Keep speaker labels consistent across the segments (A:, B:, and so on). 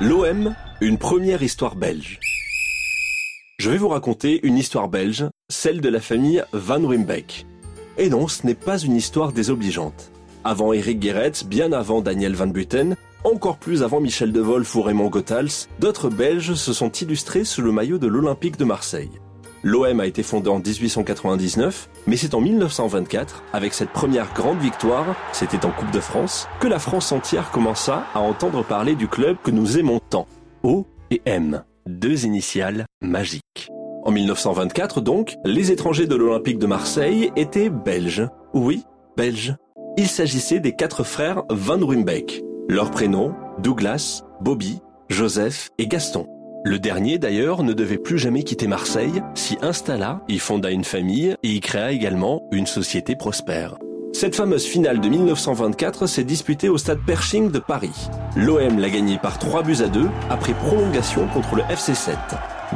A: L'OM, une première histoire belge. Je vais vous raconter une histoire belge, celle de la famille Van Rimbeck. Et non, ce n'est pas une histoire désobligeante. Avant Eric Guéretz, bien avant Daniel Van Buten, encore plus avant Michel De Wolf ou Raymond Goethals, d'autres Belges se sont illustrés sous le maillot de l'Olympique de Marseille. L'OM a été fondé en 1899, mais c'est en 1924, avec cette première grande victoire, c'était en Coupe de France, que la France entière commença à entendre parler du club que nous aimons tant. O et M, deux initiales magiques. En 1924 donc, les étrangers de l'Olympique de Marseille étaient belges. Oui, belges. Il s'agissait des quatre frères Van Rumbeck. Leurs prénoms, Douglas, Bobby, Joseph et Gaston. Le dernier d'ailleurs ne devait plus jamais quitter Marseille, s'y installa, y fonda une famille et y créa également une société prospère. Cette fameuse finale de 1924 s'est disputée au stade Pershing de Paris. L'OM l'a gagnée par 3 buts à 2 après prolongation contre le FC7.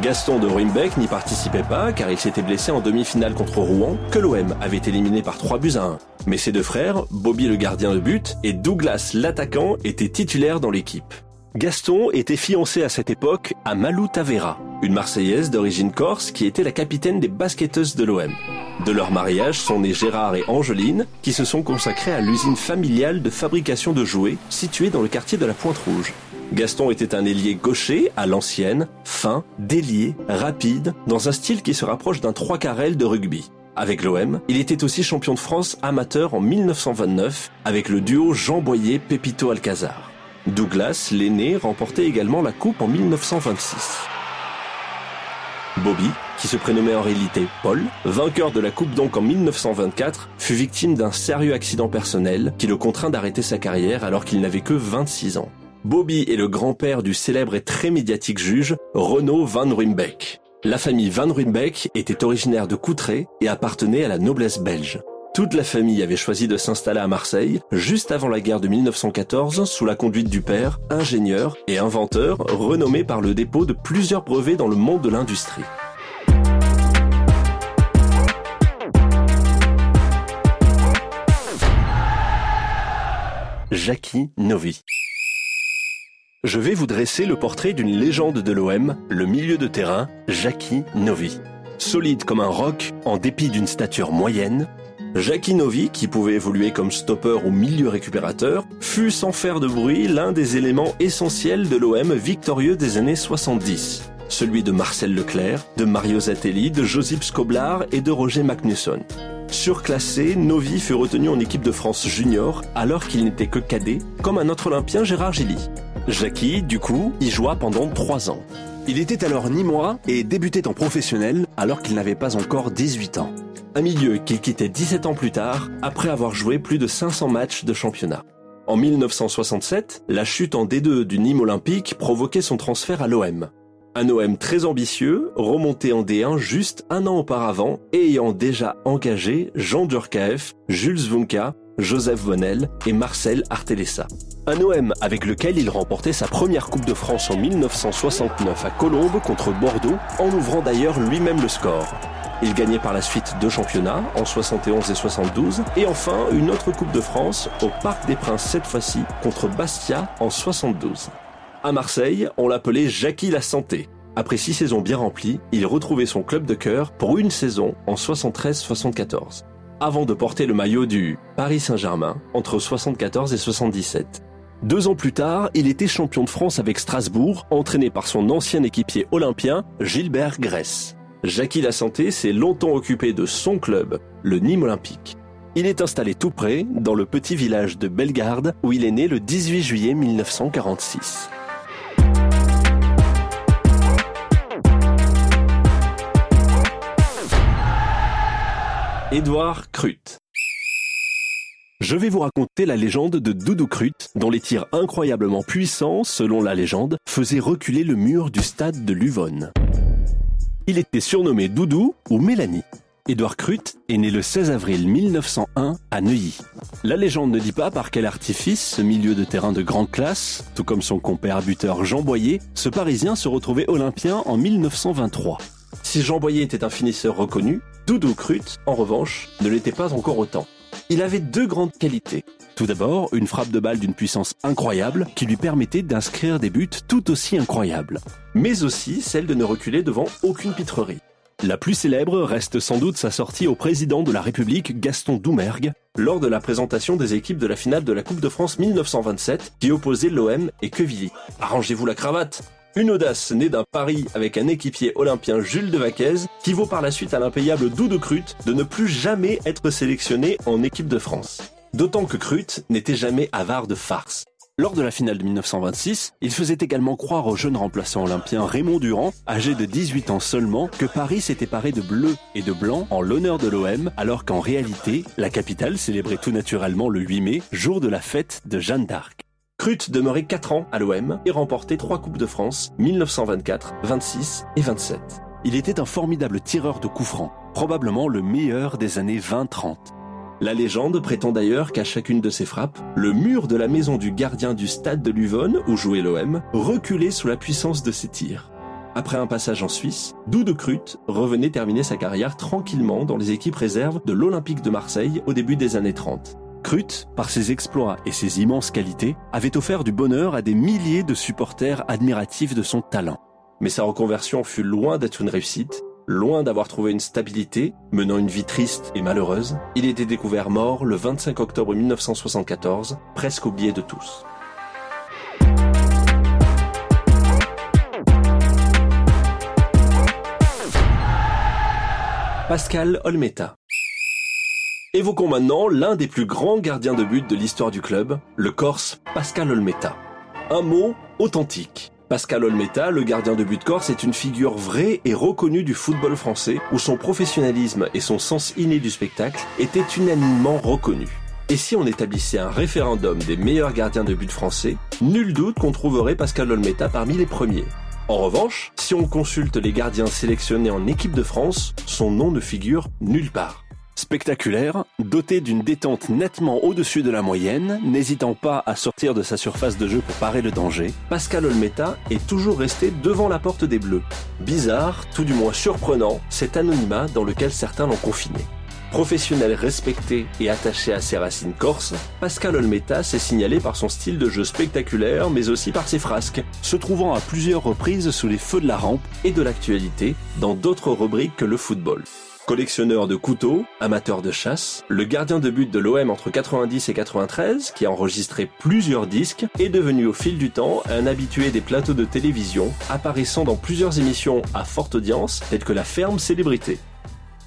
A: Gaston de Ruimbeck n'y participait pas car il s'était blessé en demi-finale contre Rouen que l'OM avait éliminé par 3 buts à 1. Mais ses deux frères, Bobby le gardien de but et Douglas l'attaquant, étaient titulaires dans l'équipe. Gaston était fiancé à cette époque à Malou Tavera, une Marseillaise d'origine corse qui était la capitaine des basketteuses de l'OM. De leur mariage sont nés Gérard et Angeline, qui se sont consacrés à l'usine familiale de fabrication de jouets située dans le quartier de la Pointe Rouge. Gaston était un ailier gaucher à l'ancienne, fin, délié, rapide, dans un style qui se rapproche d'un trois carrel de rugby. Avec l'OM, il était aussi champion de France amateur en 1929 avec le duo Jean Boyer-Pépito Alcazar. Douglas, l'aîné, remportait également la Coupe en 1926. Bobby, qui se prénommait en réalité Paul, vainqueur de la Coupe donc en 1924, fut victime d'un sérieux accident personnel qui le contraint d'arrêter sa carrière alors qu'il n'avait que 26 ans. Bobby est le grand-père du célèbre et très médiatique juge Renaud Van Ruymbeck. La famille Van Ruymbeck était originaire de Coutray et appartenait à la noblesse belge. Toute la famille avait choisi de s'installer à Marseille juste avant la guerre de 1914 sous la conduite du père, ingénieur et inventeur renommé par le dépôt de plusieurs brevets dans le monde de l'industrie. Jackie Novi. Je vais vous dresser le portrait d'une légende de l'OM, le milieu de terrain, Jackie Novi. Solide comme un roc, en dépit d'une stature moyenne, Jackie Novi, qui pouvait évoluer comme stopper ou milieu récupérateur, fut sans faire de bruit l'un des éléments essentiels de l'OM victorieux des années 70. Celui de Marcel Leclerc, de Mario Zatelli, de Josip Skoblar et de Roger Magnusson. Surclassé, Novi fut retenu en équipe de France junior alors qu'il n'était que cadet, comme un autre Olympien Gérard Gilly. Jackie, du coup, y joua pendant trois ans. Il était alors nîmois et débutait en professionnel alors qu'il n'avait pas encore 18 ans un milieu qu'il quittait 17 ans plus tard, après avoir joué plus de 500 matchs de championnat. En 1967, la chute en D2 du Nîmes Olympique provoquait son transfert à l'OM. Un OM très ambitieux, remonté en D1 juste un an auparavant et ayant déjà engagé Jean Durkaef, Jules Zvunka, Joseph Bonnel et Marcel Artelessa. Un OM avec lequel il remportait sa première Coupe de France en 1969 à Colombes contre Bordeaux, en ouvrant d'ailleurs lui-même le score. Il gagnait par la suite deux championnats en 71 et 72 et enfin une autre Coupe de France au Parc des Princes cette fois-ci contre Bastia en 72. À Marseille, on l'appelait Jackie la Santé. Après six saisons bien remplies, il retrouvait son club de cœur pour une saison en 73-74, avant de porter le maillot du Paris Saint-Germain entre 74 et 77. Deux ans plus tard, il était champion de France avec Strasbourg, entraîné par son ancien équipier olympien Gilbert Grèce. Jackie La Santé s'est longtemps occupé de son club, le Nîmes Olympique. Il est installé tout près, dans le petit village de Bellegarde, où il est né le 18 juillet 1946. Édouard Crut. Je vais vous raconter la légende de Doudou Crut, dont les tirs incroyablement puissants, selon la légende, faisaient reculer le mur du stade de Luvonne. Il était surnommé Doudou ou Mélanie. Édouard Crut est né le 16 avril 1901 à Neuilly. La légende ne dit pas par quel artifice ce milieu de terrain de grande classe, tout comme son compère buteur Jean Boyer, ce Parisien se retrouvait olympien en 1923. Si Jean Boyer était un finisseur reconnu, Doudou Crut, en revanche, ne l'était pas encore autant. Il avait deux grandes qualités. Tout d'abord, une frappe de balle d'une puissance incroyable qui lui permettait d'inscrire des buts tout aussi incroyables. Mais aussi celle de ne reculer devant aucune pitrerie. La plus célèbre reste sans doute sa sortie au président de la République Gaston Doumergue lors de la présentation des équipes de la finale de la Coupe de France 1927 qui opposait l'OM et Quevilly. Arrangez-vous la cravate une audace née d'un pari avec un équipier olympien Jules de Vaquez qui vaut par la suite à l'impayable Doudou Crut de ne plus jamais être sélectionné en équipe de France. D'autant que Crut n'était jamais avare de farce. Lors de la finale de 1926, il faisait également croire au jeune remplaçant olympien Raymond Durand, âgé de 18 ans seulement, que Paris s'était paré de bleu et de blanc en l'honneur de l'OM, alors qu'en réalité, la capitale célébrait tout naturellement le 8 mai, jour de la fête de Jeanne d'Arc. Crut demeurait 4 ans à l'OM et remportait 3 Coupes de France, 1924, 26 et 27. Il était un formidable tireur de coups francs, probablement le meilleur des années 20-30. La légende prétend d'ailleurs qu'à chacune de ses frappes, le mur de la maison du gardien du stade de Luvonne, où jouait l'OM, reculait sous la puissance de ses tirs. Après un passage en Suisse, Doudou Crut revenait terminer sa carrière tranquillement dans les équipes réserves de l'Olympique de Marseille au début des années 30. Crut, par ses exploits et ses immenses qualités, avait offert du bonheur à des milliers de supporters admiratifs de son talent. Mais sa reconversion fut loin d'être une réussite Loin d'avoir trouvé une stabilité, menant une vie triste et malheureuse, il était découvert mort le 25 octobre 1974, presque oublié de tous. Pascal Olmeta. Évoquons maintenant l'un des plus grands gardiens de but de l'histoire du club, le Corse Pascal Olmeta. Un mot authentique. Pascal Olmeta, le gardien de but corse, est une figure vraie et reconnue du football français où son professionnalisme et son sens inné du spectacle étaient unanimement reconnus. Et si on établissait un référendum des meilleurs gardiens de but français, nul doute qu'on trouverait Pascal Olmeta parmi les premiers. En revanche, si on consulte les gardiens sélectionnés en équipe de France, son nom ne figure nulle part. Spectaculaire, doté d'une détente nettement au-dessus de la moyenne, n'hésitant pas à sortir de sa surface de jeu pour parer le danger, Pascal Olmeta est toujours resté devant la porte des Bleus. Bizarre, tout du moins surprenant, cet anonymat dans lequel certains l'ont confiné. Professionnel respecté et attaché à ses racines corses, Pascal Olmeta s'est signalé par son style de jeu spectaculaire mais aussi par ses frasques, se trouvant à plusieurs reprises sous les feux de la rampe et de l'actualité dans d'autres rubriques que le football. Collectionneur de couteaux, amateur de chasse, le gardien de but de l'OM entre 90 et 93, qui a enregistré plusieurs disques, est devenu au fil du temps un habitué des plateaux de télévision, apparaissant dans plusieurs émissions à forte audience, telles que La Ferme Célébrité.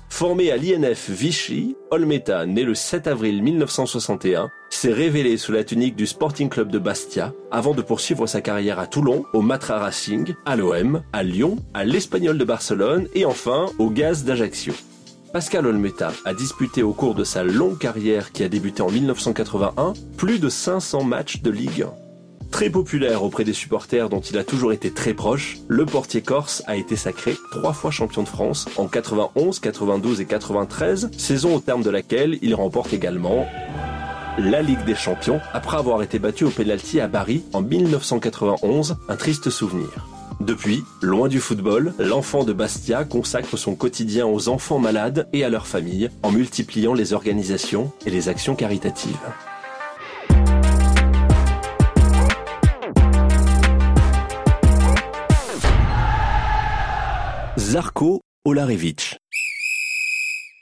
A: Formé à l'INF Vichy, Olmeta, né le 7 avril 1961, s'est révélé sous la tunique du Sporting Club de Bastia avant de poursuivre sa carrière à Toulon, au Matra Racing, à l'OM, à Lyon, à l'Espagnol de Barcelone et enfin au Gaz d'Ajaccio. Pascal Olmeta a disputé au cours de sa longue carrière qui a débuté en 1981 plus de 500 matchs de Ligue 1. Très populaire auprès des supporters dont il a toujours été très proche, le portier corse a été sacré trois fois champion de France en 91, 92 et 93, saison au terme de laquelle il remporte également la Ligue des Champions après avoir été battu au penalty à Paris en 1991, un triste souvenir. Depuis, loin du football, l'enfant de Bastia consacre son quotidien aux enfants malades et à leurs familles en multipliant les organisations et les actions caritatives. Zarko Olarevich.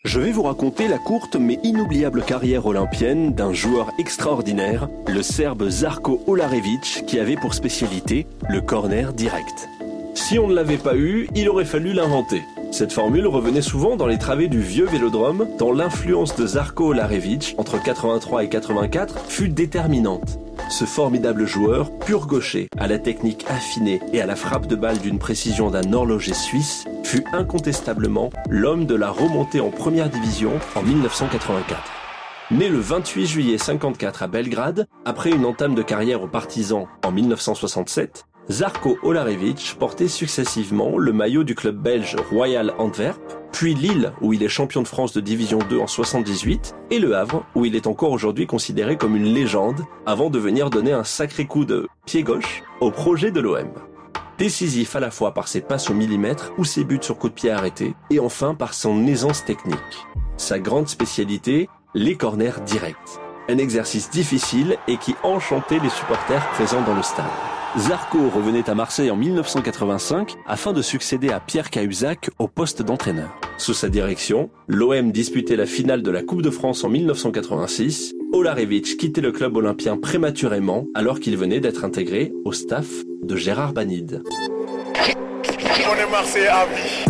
A: Je vais vous raconter la courte mais inoubliable carrière olympienne d'un joueur extraordinaire, le Serbe Zarko Olarevic, qui avait pour spécialité le corner direct. Si on ne l'avait pas eu, il aurait fallu l'inventer. Cette formule revenait souvent dans les travées du vieux vélodrome, tant l'influence de Zarko Olarevic entre 83 et 84 fut déterminante. Ce formidable joueur, pur gaucher, à la technique affinée et à la frappe de balle d'une précision d'un horloger suisse, fut incontestablement l'homme de la remontée en première division en 1984. Né le 28 juillet 54 à Belgrade, après une entame de carrière aux partisans en 1967, Zarko Olarevic portait successivement le maillot du club belge Royal Antwerp, puis Lille où il est champion de France de Division 2 en 78, et Le Havre où il est encore aujourd'hui considéré comme une légende avant de venir donner un sacré coup de pied gauche au projet de l'OM. Décisif à la fois par ses passes au millimètre ou ses buts sur coup de pied arrêtés, et enfin par son aisance technique. Sa grande spécialité, les corners directs. Un exercice difficile et qui enchantait les supporters présents dans le stade. Zarco revenait à Marseille en 1985 afin de succéder à Pierre Cahuzac au poste d'entraîneur. Sous sa direction, l'OM disputait la finale de la Coupe de France en 1986. Olarevic quittait le club olympien prématurément alors qu'il venait d'être intégré au staff de Gérard Banide.
B: On est Marseille à vie.